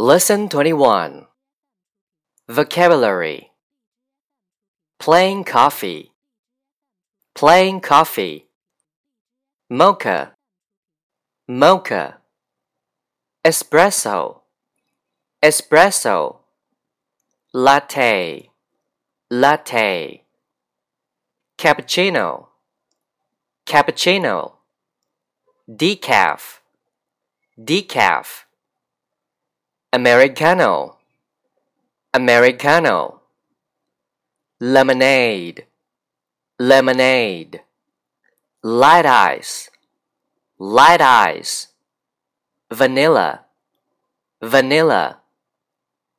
Lesson 21 Vocabulary Plain coffee, plain coffee. Mocha, mocha. Espresso, espresso. Latte, latte. Cappuccino, cappuccino. Decaf, decaf. Americano, Americano. Lemonade, lemonade. Light ice, light ice. Vanilla, vanilla.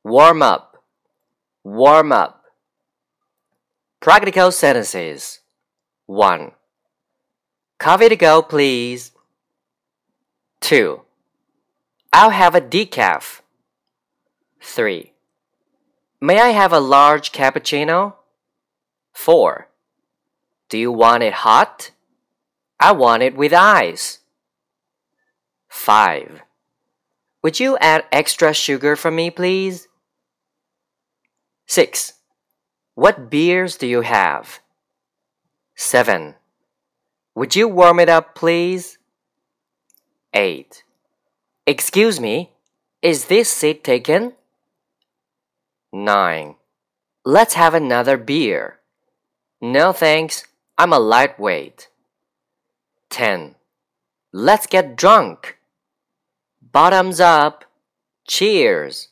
Warm up, warm up. Practical sentences. 1. Coffee to go, please. 2. I'll have a decaf. 3. May I have a large cappuccino? 4. Do you want it hot? I want it with ice. 5. Would you add extra sugar for me, please? 6. What beers do you have? 7. Would you warm it up, please? 8. Excuse me, is this seat taken? 9. Let's have another beer. No thanks, I'm a lightweight. 10. Let's get drunk. Bottoms up. Cheers.